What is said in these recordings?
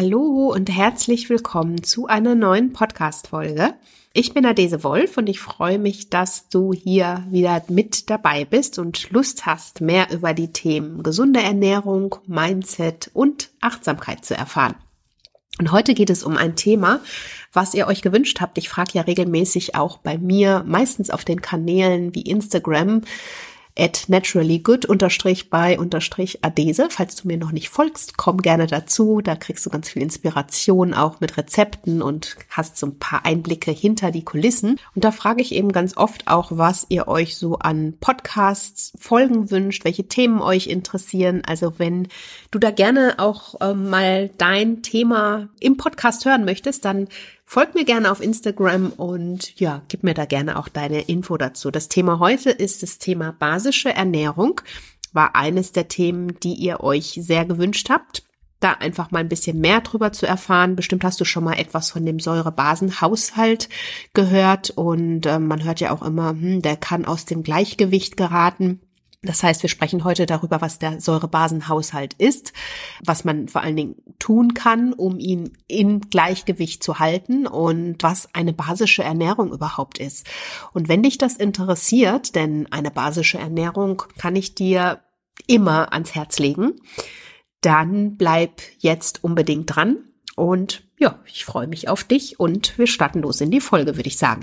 Hallo und herzlich willkommen zu einer neuen Podcast-Folge. Ich bin Adese Wolf und ich freue mich, dass du hier wieder mit dabei bist und Lust hast, mehr über die Themen gesunde Ernährung, Mindset und Achtsamkeit zu erfahren. Und heute geht es um ein Thema, was ihr euch gewünscht habt. Ich frage ja regelmäßig auch bei mir, meistens auf den Kanälen wie Instagram, at naturallygood unterstrich bei unterstrich Adese. Falls du mir noch nicht folgst, komm gerne dazu. Da kriegst du ganz viel Inspiration auch mit Rezepten und hast so ein paar Einblicke hinter die Kulissen. Und da frage ich eben ganz oft auch, was ihr euch so an Podcasts folgen wünscht, welche Themen euch interessieren. Also wenn du da gerne auch äh, mal dein Thema im Podcast hören möchtest, dann Folg mir gerne auf Instagram und ja, gib mir da gerne auch deine Info dazu. Das Thema heute ist das Thema basische Ernährung. War eines der Themen, die ihr euch sehr gewünscht habt da einfach mal ein bisschen mehr drüber zu erfahren. Bestimmt hast du schon mal etwas von dem Säurebasenhaushalt gehört und äh, man hört ja auch immer, hm, der kann aus dem Gleichgewicht geraten. Das heißt, wir sprechen heute darüber, was der Säurebasenhaushalt ist, was man vor allen Dingen tun kann, um ihn in Gleichgewicht zu halten und was eine basische Ernährung überhaupt ist. Und wenn dich das interessiert, denn eine basische Ernährung kann ich dir immer ans Herz legen, dann bleib jetzt unbedingt dran und ja, ich freue mich auf dich und wir starten los in die Folge, würde ich sagen.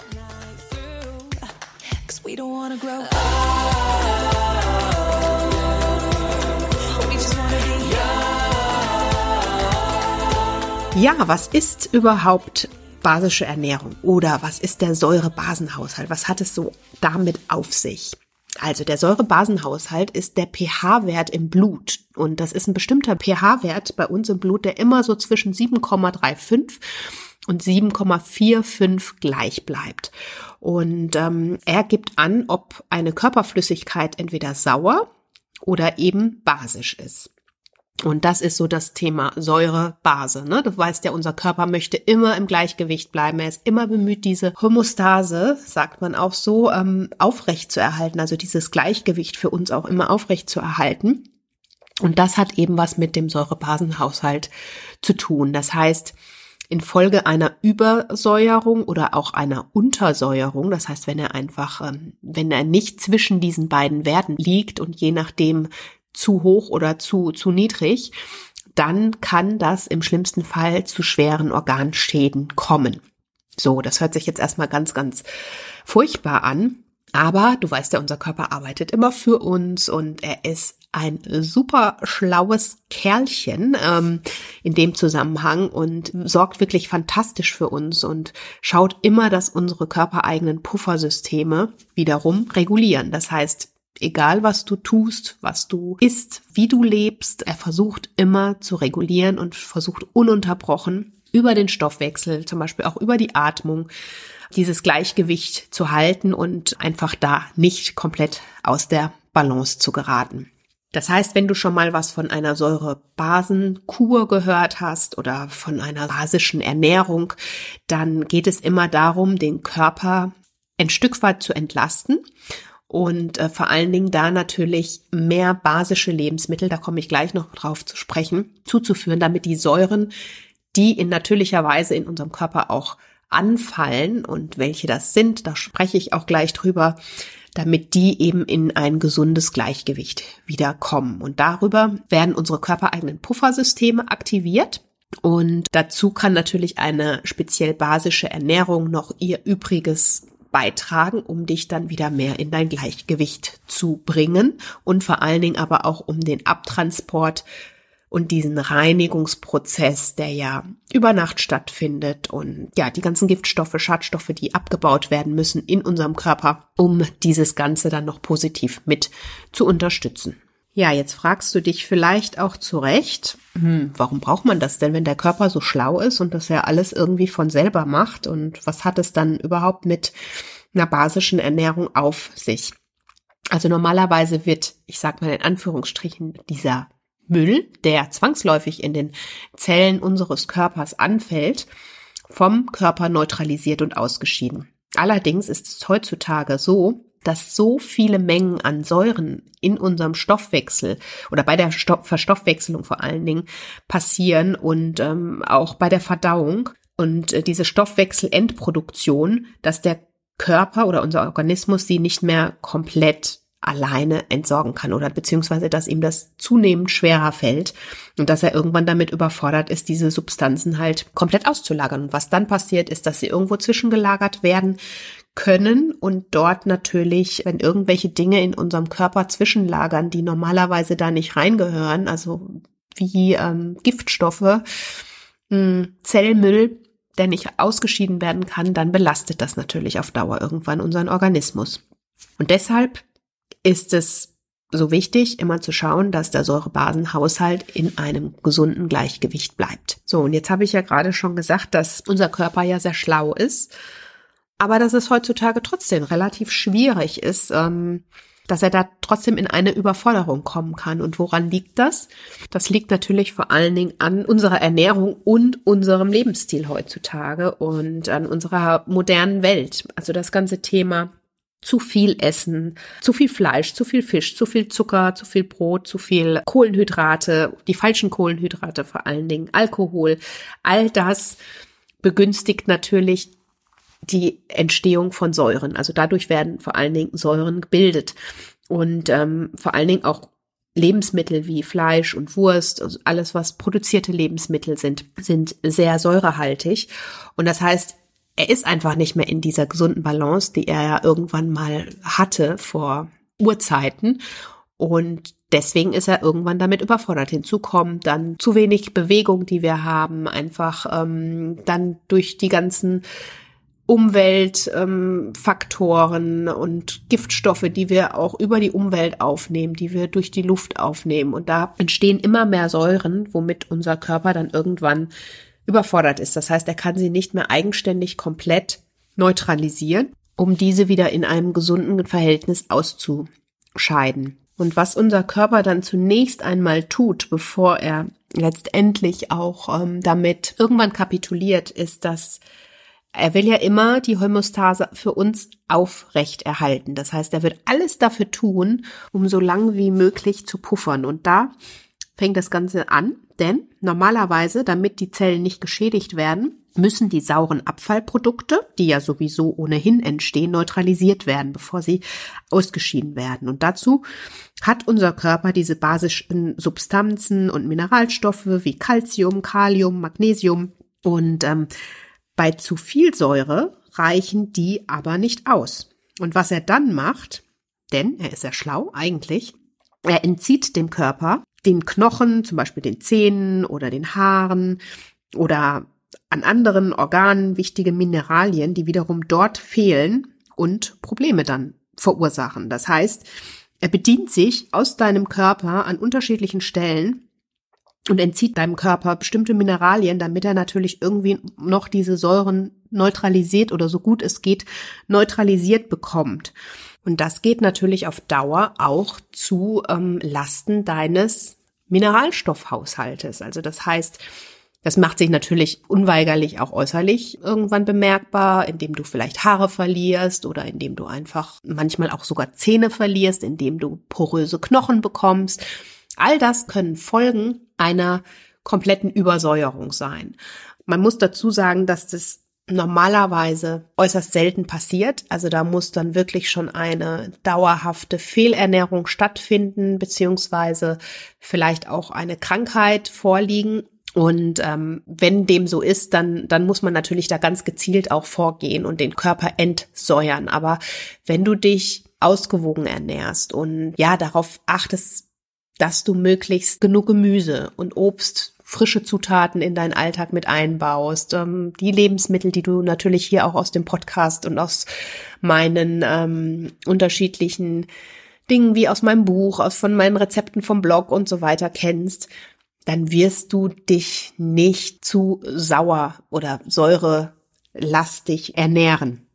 We don't wanna grow Ja, was ist überhaupt basische Ernährung oder was ist der Säurebasenhaushalt? Was hat es so damit auf sich? Also der Säurebasenhaushalt ist der pH-Wert im Blut und das ist ein bestimmter pH-Wert bei uns im Blut, der immer so zwischen 7,35 und 7,45 gleich bleibt. Und ähm, er gibt an, ob eine Körperflüssigkeit entweder sauer oder eben basisch ist. Und das ist so das Thema Säure-Base. Ne? Du weißt ja, unser Körper möchte immer im Gleichgewicht bleiben. Er ist immer bemüht, diese Homostase, sagt man auch so, ähm, aufrecht zu erhalten. Also dieses Gleichgewicht für uns auch immer aufrecht zu erhalten. Und das hat eben was mit dem Säurebasenhaushalt zu tun. Das heißt, infolge einer Übersäuerung oder auch einer Untersäuerung, das heißt, wenn er einfach, ähm, wenn er nicht zwischen diesen beiden Werten liegt und je nachdem zu hoch oder zu, zu niedrig, dann kann das im schlimmsten Fall zu schweren Organschäden kommen. So, das hört sich jetzt erstmal ganz, ganz furchtbar an. Aber du weißt ja, unser Körper arbeitet immer für uns und er ist ein super schlaues Kerlchen ähm, in dem Zusammenhang und sorgt wirklich fantastisch für uns und schaut immer, dass unsere körpereigenen Puffersysteme wiederum regulieren. Das heißt, egal was du tust, was du isst, wie du lebst, er versucht immer zu regulieren und versucht ununterbrochen über den Stoffwechsel, zum Beispiel auch über die Atmung, dieses Gleichgewicht zu halten und einfach da nicht komplett aus der Balance zu geraten. Das heißt, wenn du schon mal was von einer Säurebasenkur gehört hast oder von einer basischen Ernährung, dann geht es immer darum, den Körper ein Stück weit zu entlasten und äh, vor allen Dingen da natürlich mehr basische Lebensmittel, da komme ich gleich noch drauf zu sprechen, zuzuführen, damit die Säuren, die in natürlicher Weise in unserem Körper auch anfallen und welche das sind, da spreche ich auch gleich drüber, damit die eben in ein gesundes Gleichgewicht wiederkommen. Und darüber werden unsere körpereigenen Puffersysteme aktiviert. Und dazu kann natürlich eine speziell basische Ernährung noch ihr Übriges beitragen, um dich dann wieder mehr in dein Gleichgewicht zu bringen und vor allen Dingen aber auch um den Abtransport und diesen Reinigungsprozess, der ja über Nacht stattfindet und ja, die ganzen Giftstoffe, Schadstoffe, die abgebaut werden müssen in unserem Körper, um dieses Ganze dann noch positiv mit zu unterstützen. Ja, jetzt fragst du dich vielleicht auch zu Recht, hm, warum braucht man das denn, wenn der Körper so schlau ist und das ja alles irgendwie von selber macht? Und was hat es dann überhaupt mit einer basischen Ernährung auf sich? Also normalerweise wird, ich sag mal in Anführungsstrichen, dieser Müll, der zwangsläufig in den Zellen unseres Körpers anfällt, vom Körper neutralisiert und ausgeschieden. Allerdings ist es heutzutage so, dass so viele Mengen an Säuren in unserem Stoffwechsel oder bei der Stoff Verstoffwechselung vor allen Dingen passieren und ähm, auch bei der Verdauung und äh, diese Stoffwechselendproduktion, dass der Körper oder unser Organismus sie nicht mehr komplett alleine entsorgen kann oder beziehungsweise dass ihm das zunehmend schwerer fällt und dass er irgendwann damit überfordert ist, diese Substanzen halt komplett auszulagern. Und was dann passiert, ist, dass sie irgendwo zwischengelagert werden können und dort natürlich, wenn irgendwelche Dinge in unserem Körper zwischenlagern, die normalerweise da nicht reingehören, also wie ähm, Giftstoffe, mh, hm, Zellmüll, der nicht ausgeschieden werden kann, dann belastet das natürlich auf Dauer irgendwann unseren Organismus. Und deshalb ist es so wichtig, immer zu schauen, dass der Säurebasenhaushalt in einem gesunden Gleichgewicht bleibt. So, und jetzt habe ich ja gerade schon gesagt, dass unser Körper ja sehr schlau ist, aber dass es heutzutage trotzdem relativ schwierig ist, ähm, dass er da trotzdem in eine Überforderung kommen kann. Und woran liegt das? Das liegt natürlich vor allen Dingen an unserer Ernährung und unserem Lebensstil heutzutage und an unserer modernen Welt. Also das ganze Thema zu viel essen, zu viel Fleisch, zu viel Fisch, zu viel Zucker, zu viel Brot, zu viel Kohlenhydrate, die falschen Kohlenhydrate vor allen Dingen, Alkohol, all das begünstigt natürlich die Entstehung von Säuren. Also dadurch werden vor allen Dingen Säuren gebildet und ähm, vor allen Dingen auch Lebensmittel wie Fleisch und Wurst, also alles was produzierte Lebensmittel sind, sind sehr säurehaltig. Und das heißt, er ist einfach nicht mehr in dieser gesunden Balance, die er ja irgendwann mal hatte vor Urzeiten. Und deswegen ist er irgendwann damit überfordert. Hinzu kommt dann zu wenig Bewegung, die wir haben, einfach ähm, dann durch die ganzen Umweltfaktoren ähm, und Giftstoffe, die wir auch über die Umwelt aufnehmen, die wir durch die Luft aufnehmen. Und da entstehen immer mehr Säuren, womit unser Körper dann irgendwann überfordert ist. Das heißt, er kann sie nicht mehr eigenständig komplett neutralisieren, um diese wieder in einem gesunden Verhältnis auszuscheiden. Und was unser Körper dann zunächst einmal tut, bevor er letztendlich auch ähm, damit irgendwann kapituliert, ist, dass er will ja immer die Homöostase für uns aufrecht erhalten. Das heißt, er wird alles dafür tun, um so lang wie möglich zu puffern. Und da fängt das Ganze an, denn normalerweise, damit die Zellen nicht geschädigt werden, müssen die sauren Abfallprodukte, die ja sowieso ohnehin entstehen, neutralisiert werden, bevor sie ausgeschieden werden. Und dazu hat unser Körper diese basischen Substanzen und Mineralstoffe wie Calcium, Kalium, Magnesium und ähm, bei zu viel Säure reichen die aber nicht aus. Und was er dann macht, denn er ist ja schlau eigentlich, er entzieht dem Körper den Knochen, zum Beispiel den Zähnen oder den Haaren oder an anderen Organen wichtige Mineralien, die wiederum dort fehlen und Probleme dann verursachen. Das heißt, er bedient sich aus deinem Körper an unterschiedlichen Stellen und entzieht deinem Körper bestimmte Mineralien, damit er natürlich irgendwie noch diese Säuren neutralisiert oder so gut es geht neutralisiert bekommt. Und das geht natürlich auf Dauer auch zu ähm, Lasten deines Mineralstoffhaushaltes. Also das heißt, das macht sich natürlich unweigerlich auch äußerlich irgendwann bemerkbar, indem du vielleicht Haare verlierst oder indem du einfach manchmal auch sogar Zähne verlierst, indem du poröse Knochen bekommst. All das können Folgen einer kompletten Übersäuerung sein. Man muss dazu sagen, dass das normalerweise äußerst selten passiert. Also da muss dann wirklich schon eine dauerhafte Fehlernährung stattfinden, beziehungsweise vielleicht auch eine Krankheit vorliegen. Und ähm, wenn dem so ist, dann, dann muss man natürlich da ganz gezielt auch vorgehen und den Körper entsäuern. Aber wenn du dich ausgewogen ernährst und ja darauf achtest, dass du möglichst genug Gemüse und Obst frische Zutaten in deinen Alltag mit einbaust, ähm, die Lebensmittel, die du natürlich hier auch aus dem Podcast und aus meinen ähm, unterschiedlichen Dingen wie aus meinem Buch, aus von meinen Rezepten vom Blog und so weiter kennst, dann wirst du dich nicht zu sauer oder säurelastig ernähren.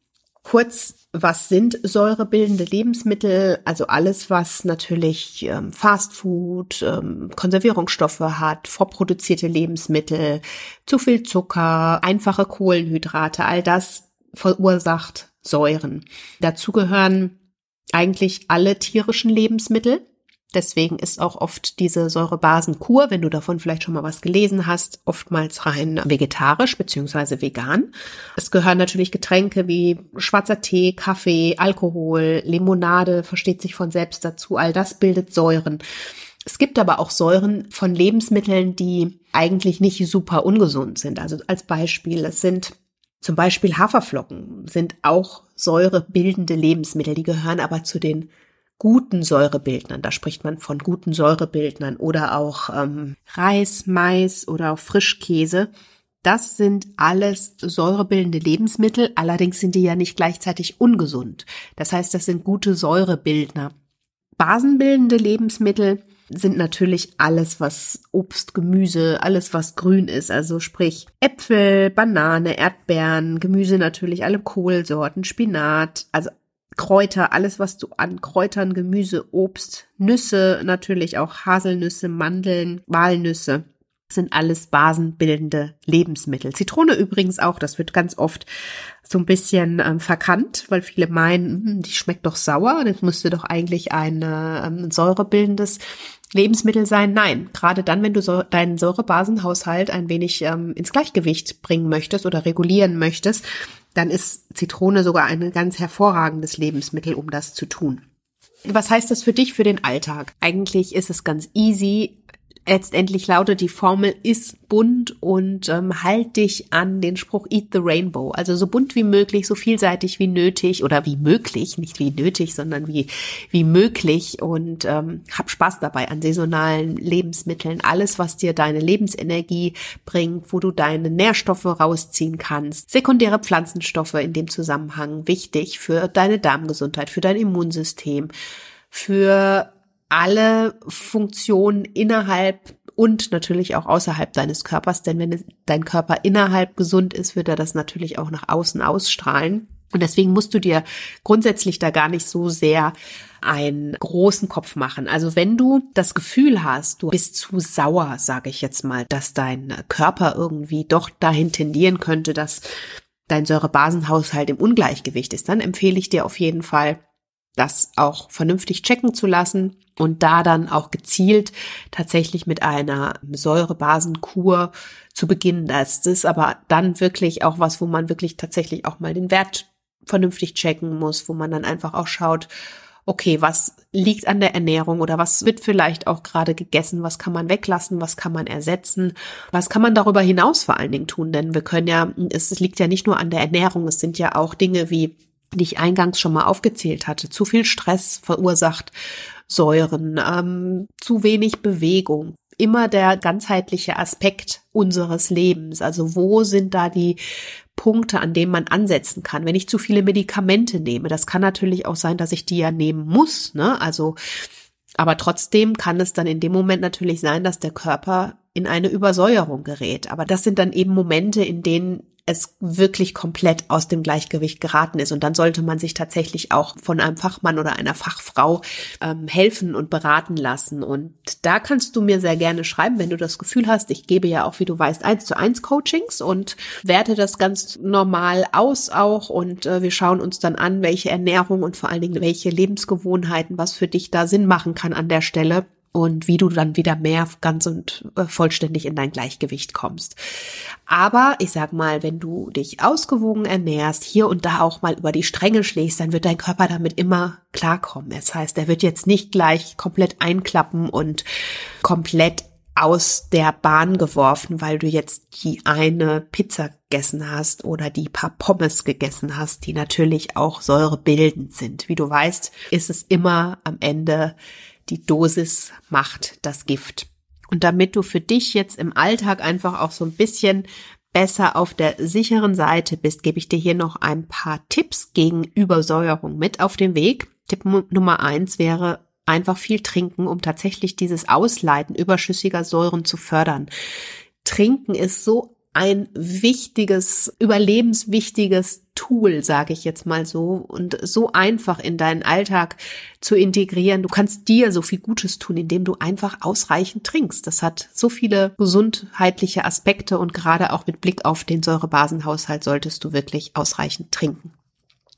Kurz, was sind säurebildende Lebensmittel? Also alles, was natürlich ähm, Fastfood, ähm, Konservierungsstoffe hat, vorproduzierte Lebensmittel, zu viel Zucker, einfache Kohlenhydrate, all das verursacht Säuren. Dazu gehören eigentlich alle tierischen Lebensmittel. Deswegen ist auch oft diese Säurebasenkur, wenn du davon vielleicht schon mal was gelesen hast, oftmals rein vegetarisch beziehungsweise vegan. Es gehören natürlich Getränke wie schwarzer Tee, Kaffee, Alkohol, Limonade, versteht sich von selbst dazu. All das bildet Säuren. Es gibt aber auch Säuren von Lebensmitteln, die eigentlich nicht super ungesund sind. Also als Beispiel, es sind zum Beispiel Haferflocken sind auch säurebildende Lebensmittel, die gehören aber zu den guten Säurebildnern. Da spricht man von guten Säurebildnern oder auch ähm, Reis, Mais oder auch Frischkäse. Das sind alles säurebildende Lebensmittel, allerdings sind die ja nicht gleichzeitig ungesund. Das heißt, das sind gute Säurebildner. Basenbildende Lebensmittel sind natürlich alles, was Obst, Gemüse, alles, was grün ist. Also sprich Äpfel, Banane, Erdbeeren, Gemüse natürlich, alle Kohlsorten, Spinat, also Kräuter, alles, was du an Kräutern, Gemüse, Obst, Nüsse, natürlich auch Haselnüsse, Mandeln, Walnüsse, sind alles basenbildende Lebensmittel. Zitrone übrigens auch, das wird ganz oft so ein bisschen ähm, verkannt, weil viele meinen, hm, die schmeckt doch sauer, das müsste doch eigentlich ein ähm, säurebildendes Lebensmittel sein. Nein, gerade dann, wenn du so deinen Säurebasenhaushalt ein wenig ähm, ins Gleichgewicht bringen möchtest oder regulieren möchtest, dann ist Zitrone sogar ein ganz hervorragendes Lebensmittel, um das zu tun. Was heißt das für dich für den Alltag? Eigentlich ist es ganz easy, letztendlich lautet die Formel, ist bunt und ähm, halt dich an den Spruch Eat the Rainbow. Also so bunt wie möglich, so vielseitig wie nötig oder wie möglich, nicht wie nötig, sondern wie, wie möglich und ähm, hab Spaß dabei an saisonalen Lebensmitteln. Alles, was dir deine Lebensenergie bringt, wo du deine Nährstoffe rausziehen kannst. Sekundäre Pflanzenstoffe in dem Zusammenhang wichtig für deine Darmgesundheit, für dein Immunsystem, für alle Funktionen innerhalb und natürlich auch außerhalb deines Körpers, denn wenn dein Körper innerhalb gesund ist, wird er das natürlich auch nach außen ausstrahlen. Und deswegen musst du dir grundsätzlich da gar nicht so sehr einen großen Kopf machen. Also wenn du das Gefühl hast, du bist zu sauer, sage ich jetzt mal, dass dein Körper irgendwie doch dahin tendieren könnte, dass dein Säurebasenhaushalt im Ungleichgewicht ist, dann empfehle ich dir auf jeden Fall, das auch vernünftig checken zu lassen und da dann auch gezielt tatsächlich mit einer Säurebasenkur zu beginnen. Das ist aber dann wirklich auch was, wo man wirklich tatsächlich auch mal den Wert vernünftig checken muss, wo man dann einfach auch schaut, okay, was liegt an der Ernährung oder was wird vielleicht auch gerade gegessen, was kann man weglassen, was kann man ersetzen, was kann man darüber hinaus vor allen Dingen tun, denn wir können ja, es liegt ja nicht nur an der Ernährung, es sind ja auch Dinge wie die ich eingangs schon mal aufgezählt hatte. Zu viel Stress verursacht Säuren, ähm, zu wenig Bewegung. Immer der ganzheitliche Aspekt unseres Lebens. Also wo sind da die Punkte, an denen man ansetzen kann. Wenn ich zu viele Medikamente nehme, das kann natürlich auch sein, dass ich die ja nehmen muss. Ne? Also, aber trotzdem kann es dann in dem Moment natürlich sein, dass der Körper in eine Übersäuerung gerät. Aber das sind dann eben Momente, in denen es wirklich komplett aus dem Gleichgewicht geraten ist. Und dann sollte man sich tatsächlich auch von einem Fachmann oder einer Fachfrau ähm, helfen und beraten lassen. Und da kannst du mir sehr gerne schreiben, wenn du das Gefühl hast, ich gebe ja auch, wie du weißt, eins zu eins Coachings und werte das ganz normal aus auch. Und äh, wir schauen uns dann an, welche Ernährung und vor allen Dingen welche Lebensgewohnheiten, was für dich da Sinn machen kann an der Stelle und wie du dann wieder mehr ganz und äh, vollständig in dein Gleichgewicht kommst. Aber ich sag mal, wenn du dich ausgewogen ernährst, hier und da auch mal über die Stränge schlägst, dann wird dein Körper damit immer klarkommen. Das heißt, er wird jetzt nicht gleich komplett einklappen und komplett aus der Bahn geworfen, weil du jetzt die eine Pizza gegessen hast oder die paar Pommes gegessen hast, die natürlich auch säurebildend sind. Wie du weißt, ist es immer am Ende die Dosis macht das Gift. Und damit du für dich jetzt im Alltag einfach auch so ein bisschen besser auf der sicheren Seite bist, gebe ich dir hier noch ein paar Tipps gegen Übersäuerung mit auf den Weg. Tipp Nummer eins wäre, einfach viel trinken, um tatsächlich dieses Ausleiten überschüssiger Säuren zu fördern. Trinken ist so ein wichtiges, überlebenswichtiges Tool, sage ich jetzt mal so, und so einfach in deinen Alltag zu integrieren. Du kannst dir so viel Gutes tun, indem du einfach ausreichend trinkst. Das hat so viele gesundheitliche Aspekte und gerade auch mit Blick auf den Säurebasenhaushalt solltest du wirklich ausreichend trinken.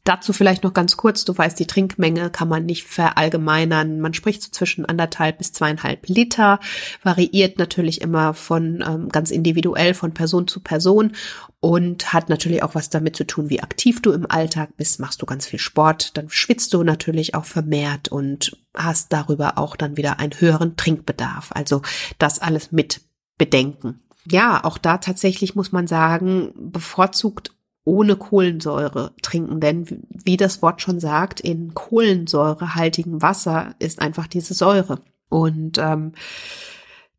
Dazu vielleicht noch ganz kurz, du weißt, die Trinkmenge kann man nicht verallgemeinern. Man spricht so zwischen anderthalb bis zweieinhalb Liter, variiert natürlich immer von ähm, ganz individuell von Person zu Person und hat natürlich auch was damit zu tun, wie aktiv du im Alltag bist. Machst du ganz viel Sport, dann schwitzt du natürlich auch vermehrt und hast darüber auch dann wieder einen höheren Trinkbedarf. Also das alles mit bedenken. Ja, auch da tatsächlich muss man sagen, bevorzugt ohne Kohlensäure trinken, denn wie das Wort schon sagt, in kohlensäurehaltigem Wasser ist einfach diese Säure. Und ähm,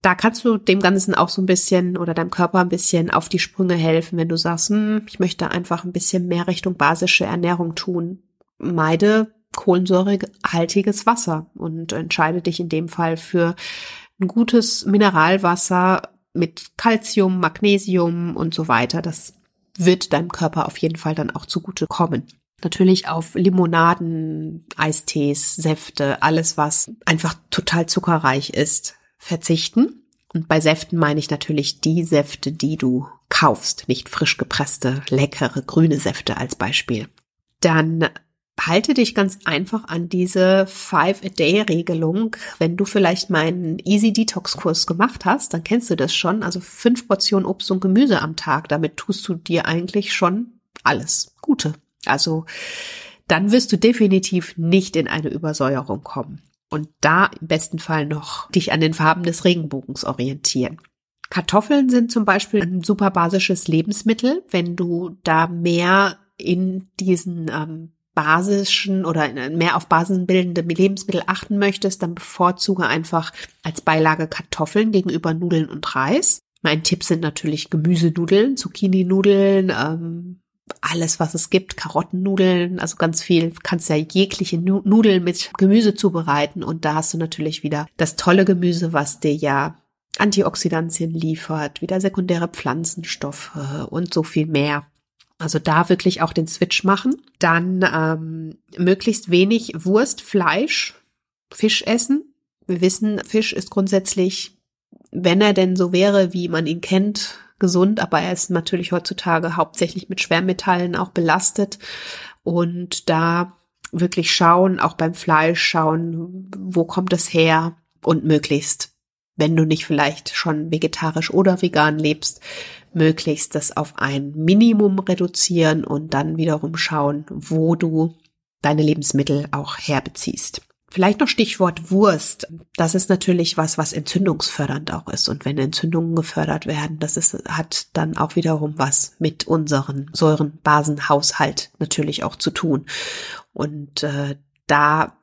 da kannst du dem Ganzen auch so ein bisschen oder deinem Körper ein bisschen auf die Sprünge helfen, wenn du sagst, hm, ich möchte einfach ein bisschen mehr Richtung basische Ernährung tun. Meide kohlensäurehaltiges Wasser und entscheide dich in dem Fall für ein gutes Mineralwasser mit Calcium, Magnesium und so weiter. Das wird deinem Körper auf jeden Fall dann auch zugute kommen. Natürlich auf Limonaden, Eistees, Säfte, alles was einfach total zuckerreich ist, verzichten. Und bei Säften meine ich natürlich die Säfte, die du kaufst, nicht frisch gepresste, leckere grüne Säfte als Beispiel. Dann halte dich ganz einfach an diese Five-A-Day-Regelung. Wenn du vielleicht meinen Easy Detox-Kurs gemacht hast, dann kennst du das schon. Also fünf Portionen Obst und Gemüse am Tag. Damit tust du dir eigentlich schon alles Gute. Also dann wirst du definitiv nicht in eine Übersäuerung kommen. Und da im besten Fall noch dich an den Farben des Regenbogens orientieren. Kartoffeln sind zum Beispiel ein super basisches Lebensmittel. Wenn du da mehr in diesen ähm, basischen oder mehr auf basenbildende Lebensmittel achten möchtest, dann bevorzuge einfach als Beilage Kartoffeln gegenüber Nudeln und Reis. Mein Tipp sind natürlich Gemüsenudeln, Zucchini-Nudeln, ähm, alles, was es gibt, Karottennudeln, also ganz viel, du kannst ja jegliche Nudeln mit Gemüse zubereiten und da hast du natürlich wieder das tolle Gemüse, was dir ja Antioxidantien liefert, wieder sekundäre Pflanzenstoffe und so viel mehr. Also da wirklich auch den Switch machen. Dann ähm, möglichst wenig Wurst, Fleisch, Fisch essen. Wir wissen, Fisch ist grundsätzlich, wenn er denn so wäre, wie man ihn kennt, gesund, aber er ist natürlich heutzutage hauptsächlich mit Schwermetallen auch belastet. Und da wirklich schauen, auch beim Fleisch schauen, wo kommt es her und möglichst, wenn du nicht vielleicht schon vegetarisch oder vegan lebst, möglichst das auf ein Minimum reduzieren und dann wiederum schauen, wo du deine Lebensmittel auch herbeziehst. Vielleicht noch Stichwort Wurst. Das ist natürlich was, was entzündungsfördernd auch ist. Und wenn Entzündungen gefördert werden, das ist, hat dann auch wiederum was mit unseren Säurenbasenhaushalt natürlich auch zu tun. Und äh, da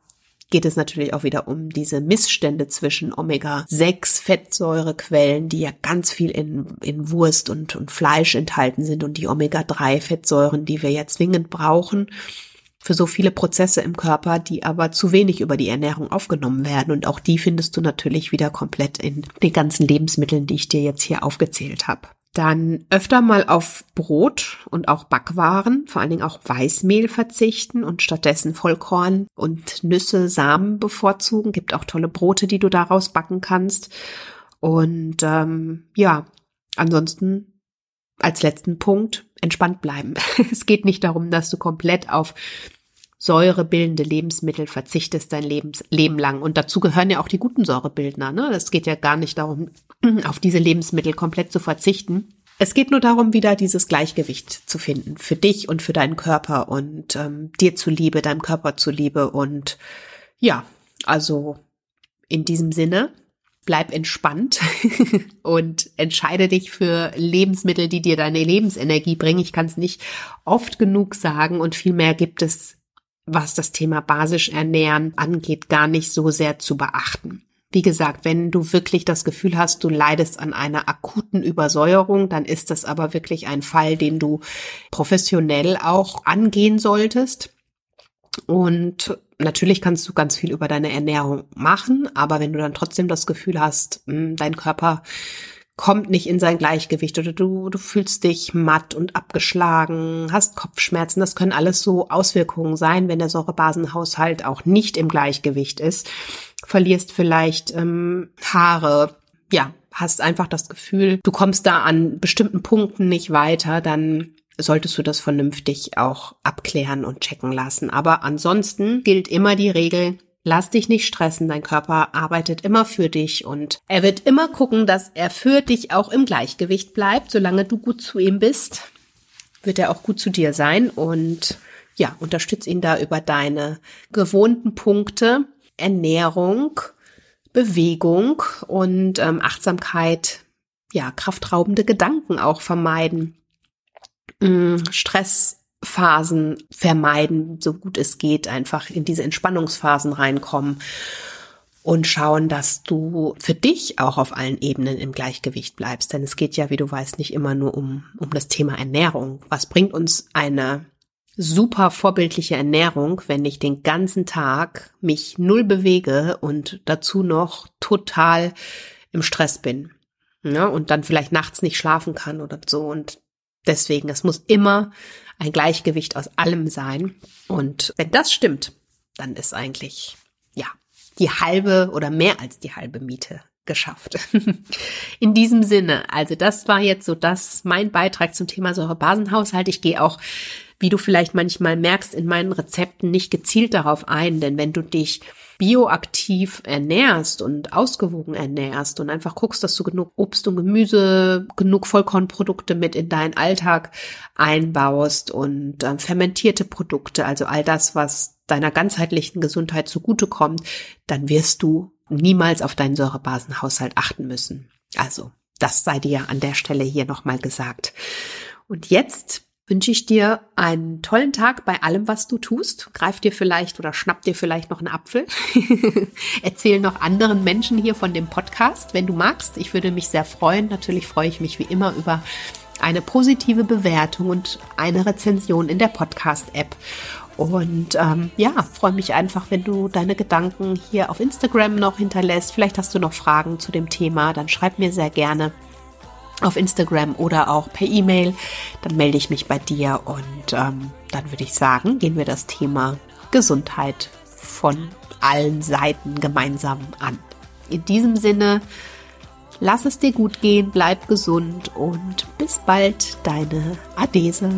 geht es natürlich auch wieder um diese Missstände zwischen Omega-6-Fettsäurequellen, die ja ganz viel in, in Wurst und, und Fleisch enthalten sind und die Omega-3-Fettsäuren, die wir ja zwingend brauchen für so viele Prozesse im Körper, die aber zu wenig über die Ernährung aufgenommen werden. Und auch die findest du natürlich wieder komplett in den ganzen Lebensmitteln, die ich dir jetzt hier aufgezählt habe. Dann öfter mal auf Brot und auch Backwaren, vor allen Dingen auch Weißmehl verzichten und stattdessen Vollkorn und Nüsse, Samen bevorzugen. Gibt auch tolle Brote, die du daraus backen kannst. Und ähm, ja, ansonsten als letzten Punkt entspannt bleiben. es geht nicht darum, dass du komplett auf säurebildende Lebensmittel verzichtest dein Lebens Leben lang. Und dazu gehören ja auch die guten Säurebildner. Ne? Es geht ja gar nicht darum, auf diese Lebensmittel komplett zu verzichten. Es geht nur darum, wieder dieses Gleichgewicht zu finden für dich und für deinen Körper und ähm, dir zuliebe, deinem Körper zuliebe. Und ja, also in diesem Sinne, bleib entspannt und entscheide dich für Lebensmittel, die dir deine Lebensenergie bringen. Ich kann es nicht oft genug sagen und viel mehr gibt es was das Thema basisch ernähren angeht, gar nicht so sehr zu beachten. Wie gesagt, wenn du wirklich das Gefühl hast, du leidest an einer akuten Übersäuerung, dann ist das aber wirklich ein Fall, den du professionell auch angehen solltest. Und Natürlich kannst du ganz viel über deine Ernährung machen, aber wenn du dann trotzdem das Gefühl hast, hm, dein Körper kommt nicht in sein Gleichgewicht oder du, du fühlst dich matt und abgeschlagen, hast Kopfschmerzen. Das können alles so Auswirkungen sein, wenn der Säurebasenhaushalt auch nicht im Gleichgewicht ist. Verlierst vielleicht ähm, Haare, ja, hast einfach das Gefühl, du kommst da an bestimmten Punkten nicht weiter, dann solltest du das vernünftig auch abklären und checken lassen. Aber ansonsten gilt immer die Regel, Lass dich nicht stressen, dein Körper arbeitet immer für dich und er wird immer gucken, dass er für dich auch im Gleichgewicht bleibt. Solange du gut zu ihm bist, wird er auch gut zu dir sein und ja, unterstütz ihn da über deine gewohnten Punkte, Ernährung, Bewegung und ähm, Achtsamkeit, ja, kraftraubende Gedanken auch vermeiden. Mm, Stress Phasen vermeiden, so gut es geht, einfach in diese Entspannungsphasen reinkommen und schauen, dass du für dich auch auf allen Ebenen im Gleichgewicht bleibst. Denn es geht ja, wie du weißt, nicht immer nur um, um das Thema Ernährung. Was bringt uns eine super vorbildliche Ernährung, wenn ich den ganzen Tag mich null bewege und dazu noch total im Stress bin? Ja, und dann vielleicht nachts nicht schlafen kann oder so. Und deswegen, es muss immer ein Gleichgewicht aus allem sein. Und wenn das stimmt, dann ist eigentlich, ja, die halbe oder mehr als die halbe Miete geschafft. In diesem Sinne, also das war jetzt so das mein Beitrag zum Thema Säurebasenhaushalt. Ich gehe auch, wie du vielleicht manchmal merkst, in meinen Rezepten nicht gezielt darauf ein, denn wenn du dich bioaktiv ernährst und ausgewogen ernährst und einfach guckst, dass du genug Obst und Gemüse, genug Vollkornprodukte mit in deinen Alltag einbaust und äh, fermentierte Produkte, also all das, was deiner ganzheitlichen Gesundheit zugutekommt, dann wirst du niemals auf deinen Säurebasenhaushalt achten müssen. Also, das sei dir an der Stelle hier nochmal gesagt. Und jetzt wünsche ich dir einen tollen Tag bei allem, was du tust. Greif dir vielleicht oder schnapp dir vielleicht noch einen Apfel. Erzähl noch anderen Menschen hier von dem Podcast, wenn du magst. Ich würde mich sehr freuen. Natürlich freue ich mich wie immer über eine positive Bewertung und eine Rezension in der Podcast-App. Und ähm, ja, freue mich einfach, wenn du deine Gedanken hier auf Instagram noch hinterlässt. Vielleicht hast du noch Fragen zu dem Thema, dann schreib mir sehr gerne auf Instagram oder auch per E-Mail. Dann melde ich mich bei dir und ähm, dann würde ich sagen, gehen wir das Thema Gesundheit von allen Seiten gemeinsam an. In diesem Sinne, lass es dir gut gehen, bleib gesund und bis bald, deine Adese.